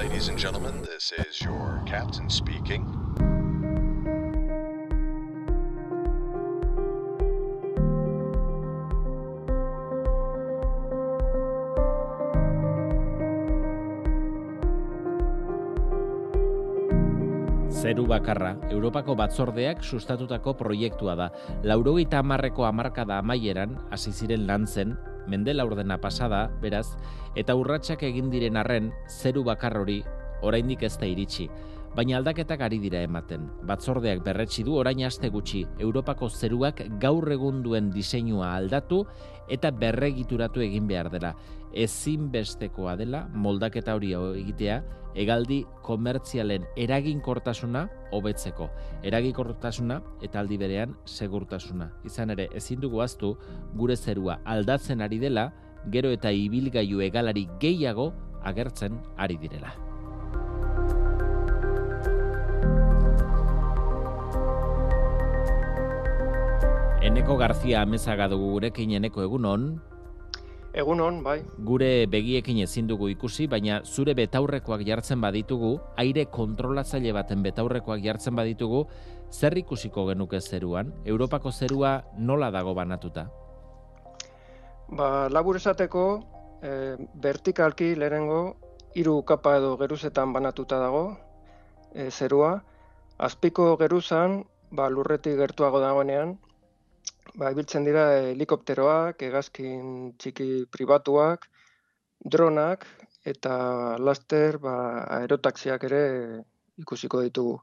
ladies and gentlemen. This is your captain speaking. Zeru bakarra, Europako batzordeak sustatutako proiektua da. Laurogeita hamarreko hamarkada amaieran, hasi ziren lantzen, mende laurdena pasada, beraz, eta urratsak egin diren arren, zeru bakar hori oraindik ez da iritsi. Baina aldaketak ari dira ematen. Batzordeak berretsi du orain aste gutxi Europako zeruak gaur egun duen diseinua aldatu eta berregituratu egin behar dela. Ezinbestekoa dela moldaketa hori egitea hegaldi komertzialen eraginkortasuna hobetzeko. Eraginkortasuna eta aldi berean segurtasuna. Izan ere ezin dugu aztu gure zerua aldatzen ari dela gero eta ibilgailu hegalari gehiago agertzen ari direla. Eneko Garzia amezaga dugu gurekin eneko egunon. Egunon, bai. Gure begiekin ezin dugu ikusi, baina zure betaurrekoak jartzen baditugu, aire kontrolatzaile baten betaurrekoak jartzen baditugu, zer ikusiko genuke zeruan? Europako zerua nola dago banatuta? Ba, labur esateko, e, vertikalki lehenengo, hiru kapa edo geruzetan banatuta dago e, zerua. Azpiko geruzan, ba, lurretik gertuago dagoenean, ba, ibiltzen dira helikopteroak, hegazkin txiki pribatuak, dronak eta laster ba, aerotaxiak ere ikusiko ditugu.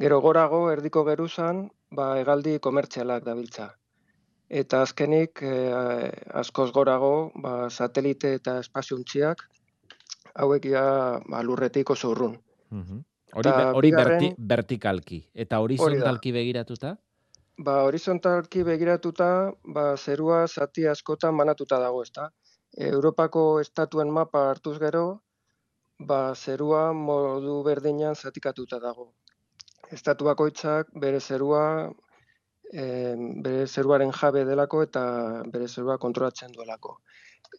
Gero gorago, erdiko geruzan, ba, hegaldi komertzialak dabiltza. Eta azkenik, eh, askoz gorago, ba, satelite eta espaziontziak, hauek ja ba, lurretik oso urrun. Hori, Eta hori bigarren- berti, vertikalki. Eta horizontalki begiratuta? Ba, horizontalki begiratuta, ba, zerua zati askotan banatuta dago, ezta? Europako estatuen mapa hartuz gero, ba, zerua modu berdinean zatikatuta dago. Estatu bakoitzak bere zerua, e, bere zeruaren jabe delako eta bere zerua kontrolatzen duelako.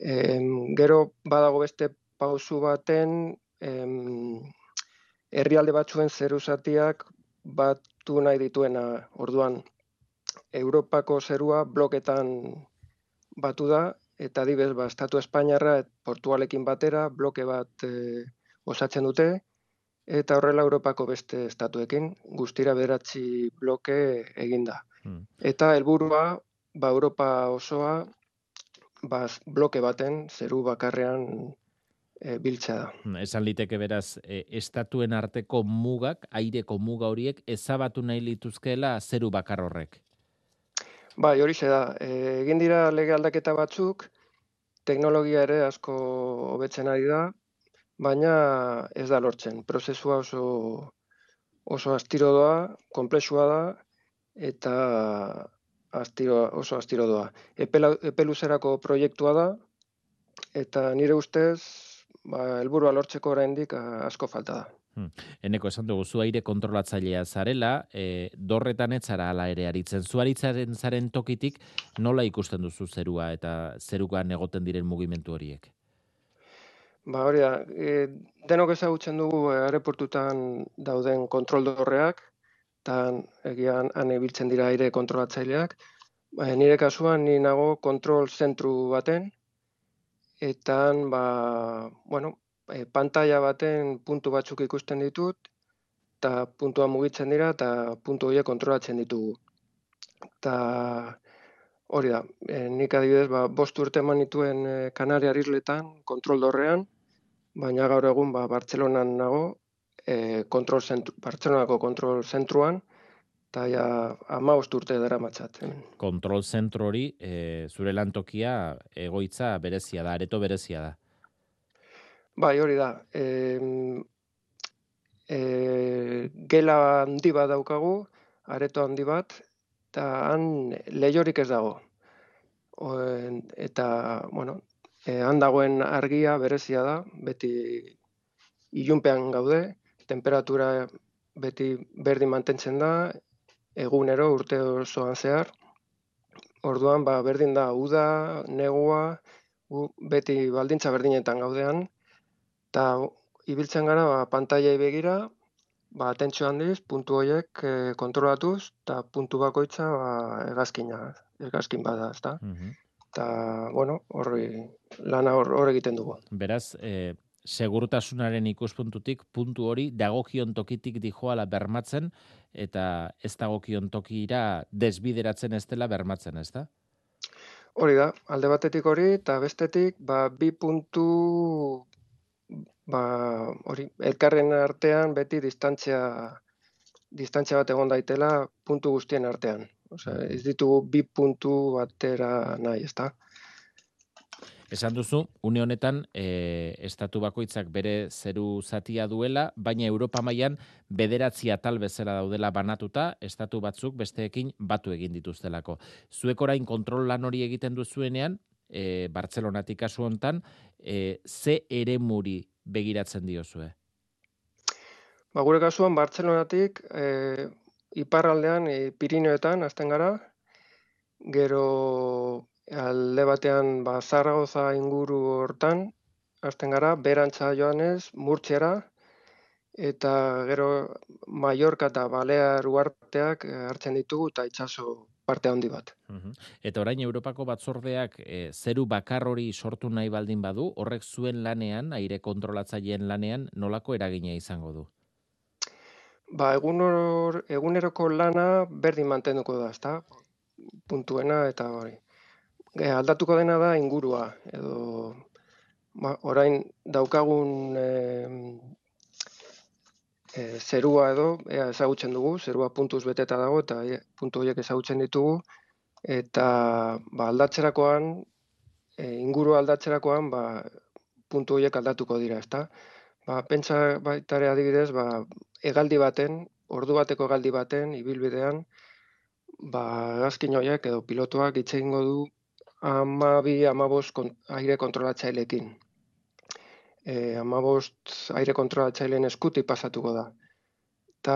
Em, gero badago beste pausu baten em, herrialde batzuen zeru zatiak batu nahi dituena orduan Europako zerua bloketan batu da, eta adibez, ba, Estatu Espainiarra et Portugalekin batera bloke bat e, osatzen dute, eta horrela Europako beste estatuekin guztira bederatzi bloke eginda. Hmm. Eta helburua ba, Europa osoa ba, bloke baten zeru bakarrean e, biltzea da. Hmm, Esan liteke beraz, e, estatuen arteko mugak, aireko muga horiek, ezabatu nahi lituzkeela zeru bakar horrek. Bai, hori da. E, egin dira lege aldaketa batzuk, teknologia ere asko hobetzen ari da, baina ez da lortzen. Prozesua oso oso astiro doa, konplexua da eta astiro, oso astiro doa. Epe luzerako proiektua da eta nire ustez ba, helburua lortzeko oraindik asko falta da. Eneko esan dugu, zu aire kontrolatzailea zarela, e, dorretan ez zara ala ere aritzen. Zu aritzaren zaren tokitik nola ikusten duzu zerua eta zerukan egoten diren mugimendu horiek? Ba, hori da, e, denok ezagutzen dugu e, aeroportutan dauden kontrol dorreak, eta egian han ibiltzen dira aire kontrolatzaileak. Ba, nire kasuan ni nago kontrol zentru baten, eta ba, bueno, e, pantalla baten puntu batzuk ikusten ditut, eta puntua mugitzen dira, eta puntu horiek kontrolatzen ditugu. Eta hori da, e, nik adibidez, ba, bost urte eman nituen e, Kanariar Isletan, kontrol dorrean, baina gaur egun ba, Bartzelonan nago, e, kontrol zentru, Bartzelonako kontrol zentruan, eta ja ama urte dara matzat. Kontrol zentro hori, e, zure lantokia egoitza berezia da, areto berezia da. Bai, hori da. E, e, gela handi bat daukagu, areto handi bat, eta han lehiorik ez dago. O, eta, bueno, e, han dagoen argia berezia da, beti ilunpean gaude, temperatura beti berdin mantentzen da, egunero urte osoan zehar. Orduan, ba, berdin da, uda, negua, gu beti baldintza berdinetan gaudean, eta ibiltzen gara ba, pantaiai begira, ba, atentzio handiz, puntu horiek e, kontrolatuz, eta puntu bakoitza ba, egazkina, egazkin bada, ezta? Mhm. Eta, bueno, horri, lana hor, hor egiten dugu. Beraz, e, segurtasunaren ikuspuntutik puntu hori dagokion tokitik dijoala bermatzen eta ez dagokion tokira desbideratzen ez dela bermatzen, ezta? Hori da, alde batetik hori, eta bestetik, ba, bi puntu, ba, hori, elkarren artean beti distantzia, distantzia bat egon daitela puntu guztien artean. Osea, ez ditugu bi puntu batera nahi, ezta? Esan duzu, une honetan, e, estatu bakoitzak bere zeru zatia duela, baina Europa mailan bederatzi atal bezala daudela banatuta, estatu batzuk besteekin batu egin dituztelako. Zuek orain kontrol lan hori egiten duzuenean, e, Bartzelonatik kasu hontan, e, ze ere muri begiratzen diozue? Ba, gure kasuan, Bartzelonatik, e, iparraldean, e, Pirineoetan, azten gara, gero alde batean ba, Zaragoza inguru hortan, hasten gara, berantza joanez, murtxera, eta gero Mallorca eta Balear uarteak eh, hartzen ditugu eta itsaso parte handi bat. Eta orain Europako batzordeak e, zeru bakar hori sortu nahi baldin badu, horrek zuen lanean, aire kontrolatzaileen lanean, nolako eragina izango du? Ba, egun eguneroko lana berdin mantenduko da, ezta? Puntuena eta hori. E, aldatuko dena da ingurua, edo ba, orain daukagun e, e, zerua edo, ea ezagutzen dugu, zerua puntuz beteta dago eta e, puntu horiek ezagutzen ditugu, eta ba, aldatzerakoan, e, inguru aldatzerakoan, ba, puntu horiek aldatuko dira, ezta? Ba, pentsa baitare adibidez, ba, egaldi baten, ordu bateko egaldi baten, ibilbidean, ba, gazkin horiek edo pilotuak itxegingo du amabi, amabost kon, aire kontrolatzailekin. E, amabost aire kontrolatzaileen eskuti pasatuko da. Ta,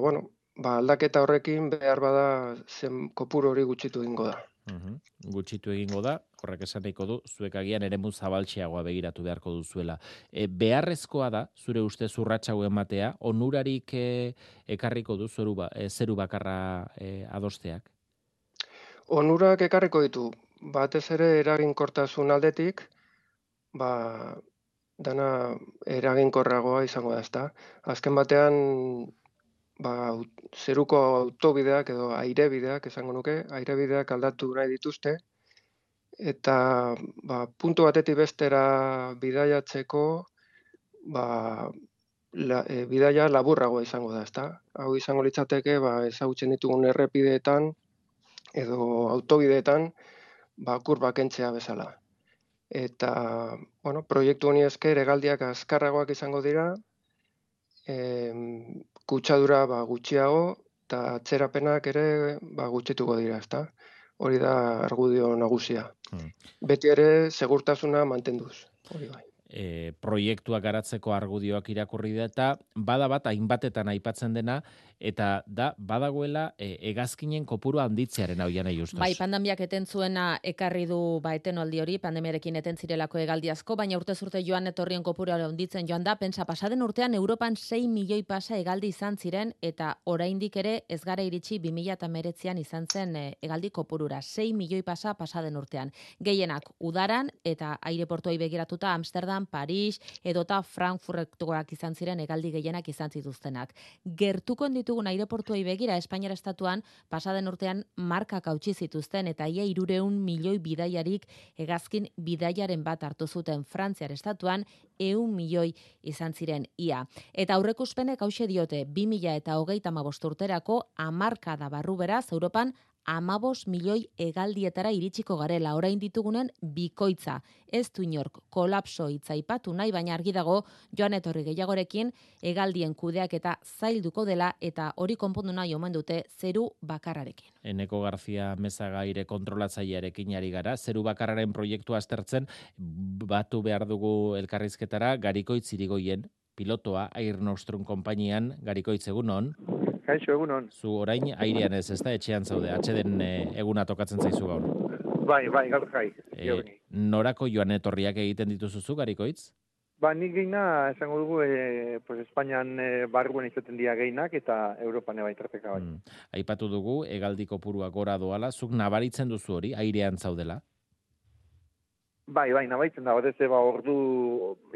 bueno, ba, aldaketa horrekin behar bada zen kopuru hori gutxitu egingo da. Uhum. Gutxitu egingo da, horrek esan nahiko du, zuek agian ere zabaltxeagoa begiratu beharko duzuela. E, beharrezkoa da, zure uste zurratxau ematea, onurarik e, ekarriko du zeru, ba, e, zeru bakarra e, adosteak? Onurak ekarriko ditu, batez ere eraginkortasun aldetik, ba, dana eraginkorragoa izango da, ezta. Azken batean, ba, zeruko autobideak edo airebideak, esango nuke, airebideak aldatu nahi dituzte, eta ba, puntu batetik bestera bidaiatzeko, ba, la, e, bidaia laburragoa izango da, ezta. Hau izango litzateke, ba, ezagutzen ditugun errepideetan, edo autobideetan, ba, kurba kentzea bezala. Eta, bueno, proiektu honi esker egaldiak azkarragoak izango dira, e, kutsadura ba, gutxiago, eta atzerapenak ere ba, gutxituko dira, ezta? Hori da argudio nagusia. Hmm. Beti ere segurtasuna mantenduz. Hori bai e, proiektuak garatzeko argudioak irakurri da eta bada bat hainbatetan aipatzen dena eta da badagoela e, hegazkinen kopuru handitzearen hau nahi ustez. Bai, pandemiak eten zuena ekarri du ba etenaldi hori, pandemiarekin eten zirelako egaldi asko, baina urte zurte joan etorrien kopuru handitzen joan da, pensa pasaden urtean Europan 6 milioi pasa egaldi izan ziren eta oraindik ere ez gara iritsi 2019an izan zen e, egaldi kopurura. 6 milioi pasa pasaden urtean. Gehienak udaran eta aireportuei begiratuta Amsterdam Amsterdam, Paris, edota Frankfurtoak izan ziren egaldi gehienak izan zituztenak. Gertuko ditugun aireportuei begira Espainiara estatuan pasaden urtean markak hautsi zituzten eta ia irureun milioi bidaiarik hegazkin bidaiaren bat hartu zuten Frantziar estatuan eun milioi izan ziren ia. Eta aurrekuspenek hause diote 2000 eta hogeita urterako amarka da barru beraz Europan amabos milioi egaldietara iritsiko garela orain ditugunen bikoitza. Ez du inork kolapso itzaipatu nahi, baina argi dago joan etorri gehiagorekin egaldien kudeak eta zailduko dela eta hori konpondu nahi omen dute zeru bakarrarekin. Eneko Garzia mezagaire kontrolatzailearekin ari gara, zeru bakarraren proiektua aztertzen batu behar dugu elkarrizketara garikoitz irigoien pilotoa Air Nostrum konpainian garikoitz egunon. Kaixo, egunon. Zu orain airean ez, ez da, etxean zaude, atxeden e, eguna tokatzen zaizu gaur. Bai, bai, gaur jai. E, norako joan etorriak egiten dituzuzu, garikoitz? Ba, nik geina, esango dugu, e, pues, Espainian e, barruen izaten dira geinak, eta Europan eba tarteka bai. Hmm. Aipatu dugu, egaldiko purua gora doala, zuk nabaritzen duzu hori, airean zaudela? Bai, bai, nabaitzen da, batez ba, ordu,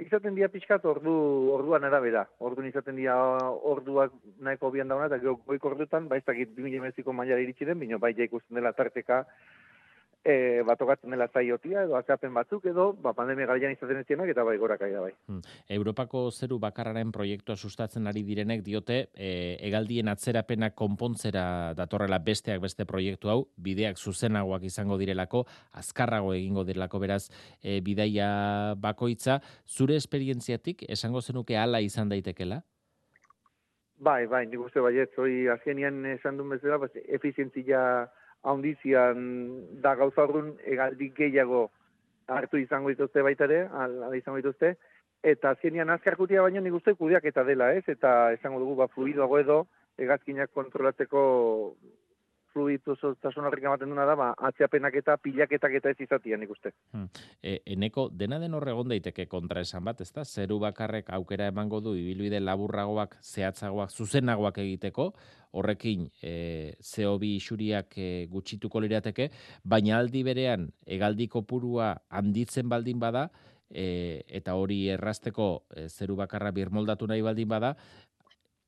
izaten dira pixkat ordu, orduan arabera. Orduan izaten dira orduak nahiko bian dauna, eta goiko ordutan, bai, ez dakit 2000 mailara iritsi den, bino bai, ikusten dela tarteka, e, batokatzen dela zaiotia edo azapen batzuk edo ba, pandemia garaian izaten ez eta bai gora kaida bai. Hmm. Europako zeru bakarraren proiektua sustatzen ari direnek diote e, egaldien atzerapena konpontzera datorrela besteak beste proiektu hau, bideak zuzenagoak izango direlako, azkarrago egingo direlako beraz e, bidaia bakoitza, zure esperientziatik esango zenuke hala izan daitekela? Bai, bai, nik uste baiet, hori azkenian esan duen bezala, efizientzia haundizian da gauza horren egaldi gehiago hartu izango dituzte baita ere, ala izango dituzte, eta azkenian azkarkutia baino nik uste kudiak eta dela ez, eta esango dugu ba, fluidoago edo egazkinak kontrolatzeko fluidu zotasun horrik ematen duna da, ba, atziapenak eta pilaketak eta ez izatia nik uste. Hmm. E, eneko, dena den horregon daiteke kontra esan bat, ezta? Zeru bakarrek aukera emango du, ibiluide laburragoak, zehatzagoak, zuzenagoak egiteko, horrekin e, zehobi isuriak e, gutxituko lirateke, baina aldi berean, egaldiko purua handitzen baldin bada, e, eta hori errazteko e, zeru bakarra birmoldatu nahi baldin bada,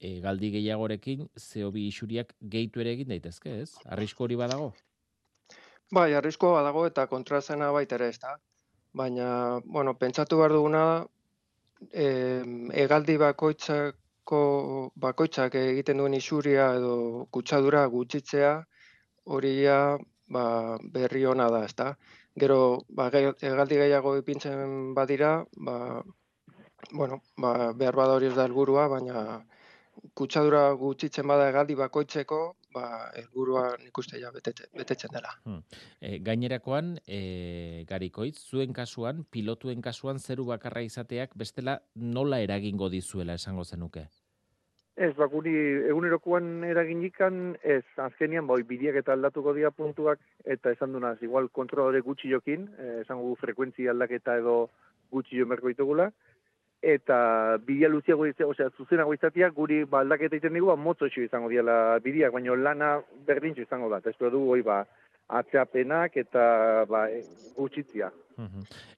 e, galdi gehiagorekin zehobi isuriak gehitu ere egin daitezke, ez? Arrisko hori badago? Bai, arrisko badago eta kontrazena baita ere, ez. Baina, bueno, pentsatu behar duguna, e, egaldi bakoitzako bakoitzak egiten duen isuria edo kutsadura gutxitzea, hori ba, berri ona da, ez da. Gero, ba, egaldi gehiago ipintzen badira, ba, bueno, ba, behar bada hori ez da helburua, baina kutsadura gutxitzen bada egaldi bakoitzeko, ba, elburua nik uste ja betetzen dela. Hmm. E, gainerakoan, e, garikoitz, zuen kasuan, pilotuen kasuan, zeru bakarra izateak, bestela nola eragingo dizuela esango zenuke? Ez, bakuri, egunerokoan eraginikan, ez, azkenian, boi, bidiak eta aldatuko dira puntuak, eta esan dunaz, igual, kontrolore gutxi jokin, eh, esango frekuentzi aldaketa edo gutxi jo merko ditugula, eta bidea luziago izate, osea, zuzenago izatea, guri baldaketa iten dugu, ba, motzo izango diala bideak, baina lana berdintxo izango da. Ez du, hoi, ba, atzeapenak eta ba, gutxitzia.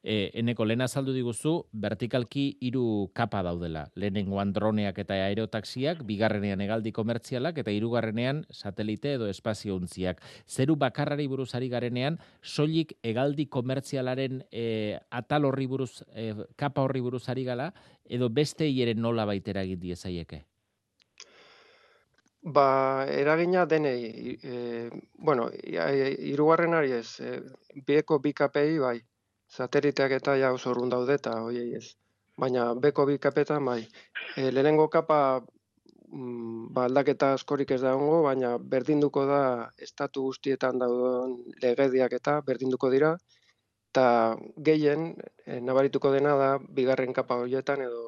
E, eneko, lehen azaldu diguzu, vertikalki hiru kapa daudela. Lehenengoan droneak eta aerotaxiak, bigarrenean egaldi komertzialak, eta hirugarrenean satelite edo espazio untziak. Zeru bakarrari buruzari garenean, soilik egaldi komertzialaren e, atal horri buruz, e, kapa horri buruzari gala, edo beste hieren nola baitera egin diezaieke? Ba, eragina denei, e, bueno, irugarren ari ez, e, bieko bi KPI bai, sateliteak eta ja oso urrun daude eta hoiei ez. Baina beko bi kapetan bai, e, lehenengo kapa mm, ba, aldaketa askorik ez da ongo, baina berdinduko da estatu guztietan dauden legediak eta berdinduko dira, eta gehien e, nabarituko dena da bigarren kapa horietan edo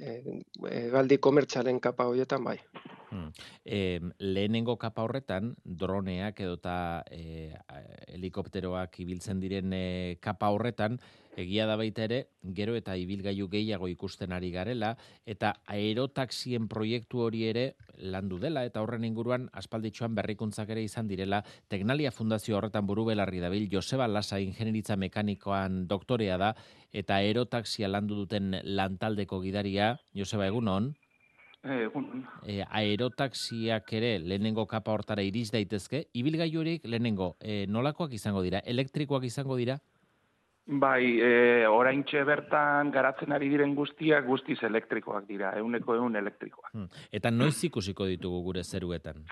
e, galdi komertxalen kapa horietan bai. Hmm. E, lehenengo kapa horretan, droneak edota e, helikopteroak ibiltzen diren e, kapa horretan, egia da baita ere, gero eta ibilgailu gehiago ikusten ari garela, eta aerotaxien proiektu hori ere landu dela, eta horren inguruan aspalditxoan berrikuntzak ere izan direla, Teknalia Fundazio horretan buru belarri dabil, Joseba Lasa ingenieritza mekanikoan doktorea da, eta aerotaxia landu duten lantaldeko gidaria, Joseba, egun hon? egun. E, aerotaxiak ere lehenengo kapa hortara iriz daitezke, ibilgailu horiek lehenengo e, nolakoak izango dira, elektrikoak izango dira? Bai, e, orain bertan garatzen ari diren guztiak guztiz elektrikoak dira, euneko eun elektrikoak. Hmm. Eta noiz ikusiko ditugu gure zeruetan?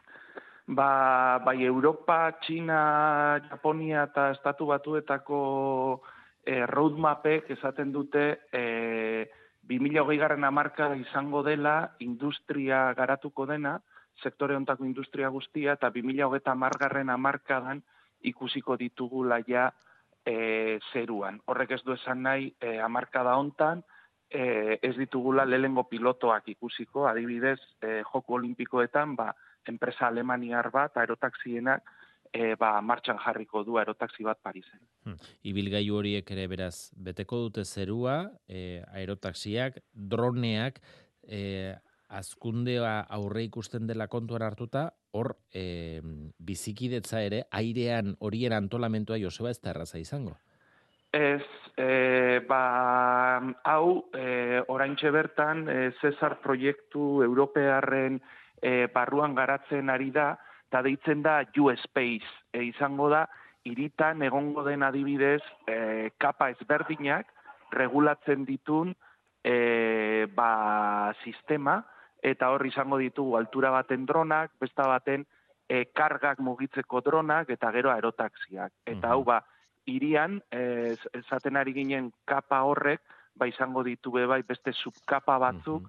Ba, bai, Europa, China, Japonia eta Estatu Batuetako e, roadmapek esaten dute e, 2008 garren amarka izango dela industria garatuko dena, sektore ontako industria guztia, eta 2008 amargarren amarkadan ikusiko ditugula ja e, zeruan. Horrek ez du esan nahi e, amarkada hontan, e, ez ditugula lehengo pilotoak ikusiko, adibidez, e, joko olimpikoetan, ba, enpresa alemaniar bat, aerotaxienak, e, ba, martxan jarriko du aerotaxi bat Parisen. Hmm. Ibilgailu horiek ere beraz beteko dute zerua, e, aerotaxiak, droneak, e, azkundea aurre ikusten dela kontuan hartuta, hor e, bizikidetza ere, airean horien antolamentua Joseba ez da erraza izango. Ez, e, ba, hau, e, oraintxe bertan, e, Cesar proiektu europearren e, barruan garatzen ari da, eta deitzen da U-Space. E, izango da, iritan egongo den adibidez, e, kapa ezberdinak, regulatzen ditun e, ba, sistema, eta hor izango ditugu altura baten dronak, besta baten e, kargak mugitzeko dronak, eta gero aerotaxiak. Eta hau ba, irian, e, esaten ari ginen kapa horrek, ba izango ditu bai beste subkapa batzuk,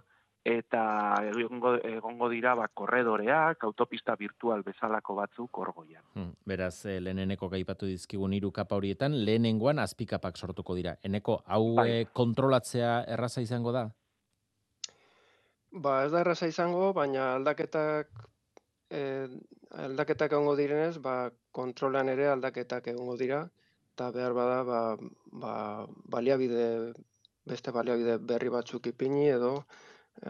eta egongo, egongo dira ba, korredoreak, autopista virtual bezalako batzuk orgoian. Hmm, beraz, e, leheneneko gaipatu dizkigun hiru kapa horietan, lehenengoan azpikapak sortuko dira. Eneko, hau bai. Eh, kontrolatzea erraza izango da? Ba, ez da erraza izango, baina aldaketak e, aldaketak egongo direnez, ba, kontrolan ere aldaketak egongo dira, eta behar bada, ba, ba, baliabide, beste baliabide berri batzuk ipini edo,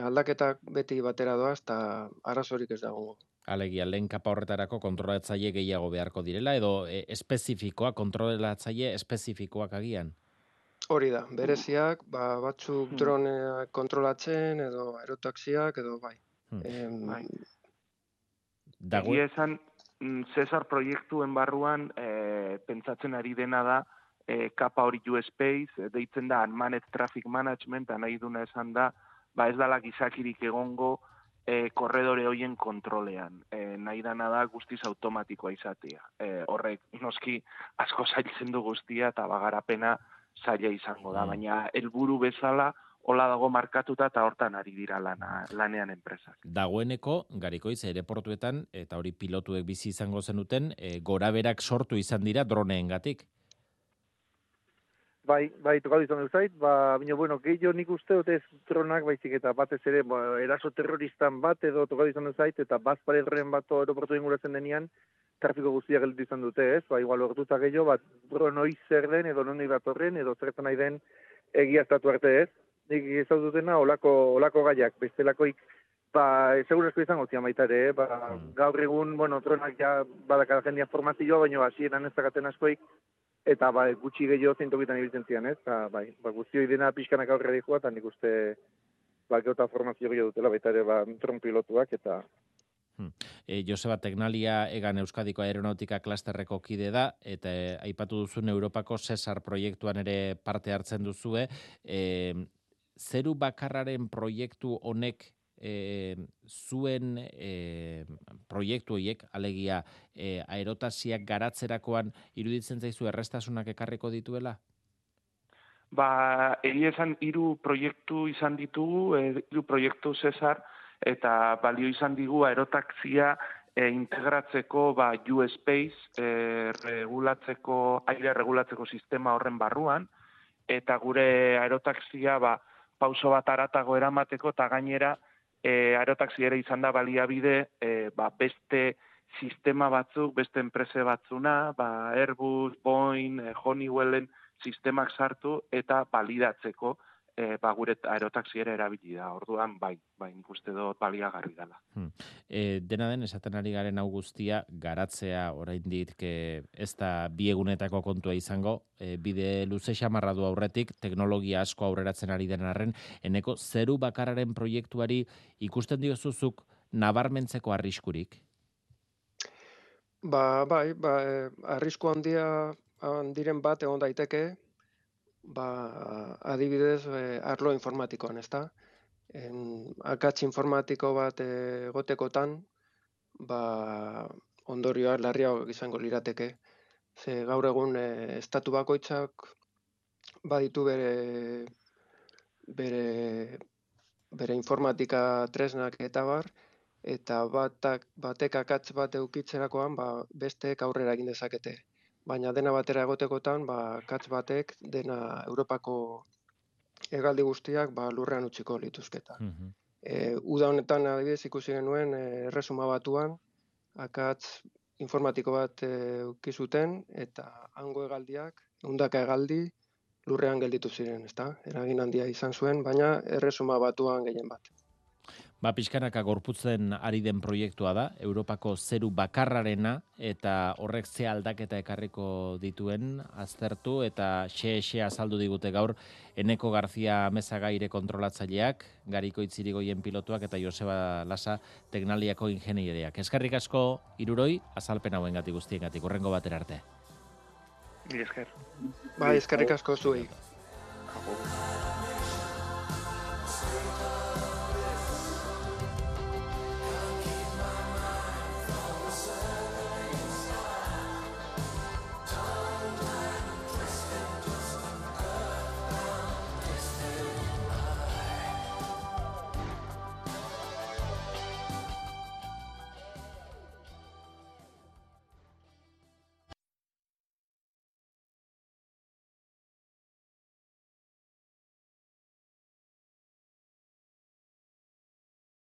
aldaketak beti batera doa, eta arazorik ez dago. Alegia, lehen kapa horretarako kontrolatzaile gehiago beharko direla, edo e, espezifikoa, kontrolatzaile espezifikoak agian? Hori da, bereziak, ba, batzuk hmm. droneak kontrolatzen, edo aerotaxiak, edo bai. Hmm. Em, bai. Dago... esan, mm, Cesar proiektuen barruan, e, pentsatzen ari dena da, e, kapa hori U-Space, e, deitzen da, Unmanned Traffic Management, nahi duna esan da, ba ez dala gizakirik egongo e, korredore hoien kontrolean. E, nahi dana da guztiz automatikoa izatea. E, horrek noski asko zailtzen du guztia eta bagarapena zaila izango da. Mm. Baina helburu bezala hola dago markatuta eta hortan ari dira lana, lanean enpresak. Dagoeneko, garikoiz, ere portuetan, eta hori pilotuek bizi izango zenuten, e, gora berak sortu izan dira droneen gatik. Bai, bai, tokatu izan dut zait, ba, bino, bueno, gehiago nik uste dut ez dronak baizik eta batez ere, ba, eraso terroristan bat edo tokatu izan dut zait, eta bat parelren bat aeroportu inguratzen denean, trafiko guztiak gelditu izan dute, ez? Ba, igual orduta gehiago, bat dronoi zer den, edo nondi bat horren, edo zertan nahi den egiaztatu arte ez. Nik ez dut dutena, olako, olako gaiak, bestelakoik, ba, segur esko izango zian baita ere, eh? ba, mm. gaur egun, bueno, dronak ja badakara jendia formazioa, baina hasieran ez dakaten askoik, eta bai, gutxi gehiago zeintokitan ibiltzen zian, ez? Eta, bai, ba, guztioi dena pixkanak aurre dihua, eta nik uste, ba, geota formazio gehiago dutela, baita ere, ba, tron pilotuak, eta... E, Joseba Teknalia egan Euskadiko Aeronautika klasterreko kide da, eta e, aipatu duzun Europako Cesar proiektuan ere parte hartzen duzue. E, zeru bakarraren proiektu honek e, zuen e, proiektu horiek, alegia e, aerotasiak garatzerakoan iruditzen zaizu errestasunak ekarriko dituela? Ba, egi esan hiru proiektu izan ditugu, hiru proiektu Cesar, eta balio izan digu aerotaxia e, integratzeko ba, U-Space e, regulatzeko, aire regulatzeko sistema horren barruan, eta gure aerotaxia ba, pauso bat aratago eramateko, eta gainera e, aerotaxi ere izan da baliabide e, ba, beste sistema batzuk, beste enprese batzuna, ba, Airbus, Boeing, Honeywellen sistemak sartu eta balidatzeko e, ba, gure aerotaxi ere erabili da. Orduan, bai, bai, ikuste dut baliagarri dela. Hmm. E, dena den, esaten ari garen hau guztia, garatzea oraindik ke ez da biegunetako kontua izango, e, bide luze xamarra du aurretik, teknologia asko aurreratzen ari den arren, eneko zeru bakararen proiektuari ikusten diozuzuk nabarmentzeko arriskurik? Ba, bai, ba, eh, arrisku handia handiren bat egon daiteke, ba, adibidez, e, arlo informatikoan, ez da? En, akatz informatiko bat egotekotan, ba, ondorioa larria izango lirateke. Ze gaur egun e, estatu bakoitzak baditu bere bere bere informatika tresnak eta bar eta batak batek akatz bat eukitzerakoan ba besteek aurrera egin dezakete baina dena batera egotekotan, ba, katz batek dena Europako egaldi guztiak ba, lurrean utziko lituzketa. Mm uda honetan adibidez ikusi genuen e, erresuma batuan, akatz informatiko bat e, uki zuten eta hango hegaldiak, ehundaka hegaldi lurrean gelditu ziren, ezta? Eragin handia izan zuen, baina erresuma batuan gehien bat. Ba, pixkanaka gorputzen ari den proiektua da, Europako zeru bakarrarena, eta horrek ze aldaketa ekarriko dituen aztertu, eta xe-xe azaldu digute gaur, Eneko Garzia Mezagaire kontrolatzaileak, Gariko Itzirigoien pilotuak, eta Joseba Lasa Teknaliako ingenieriak. Eskarrik asko, iruroi, azalpen hauen gati guztien gati, urrengo batera arte. Esker. Bai, eskarrik asko zuei. Agur.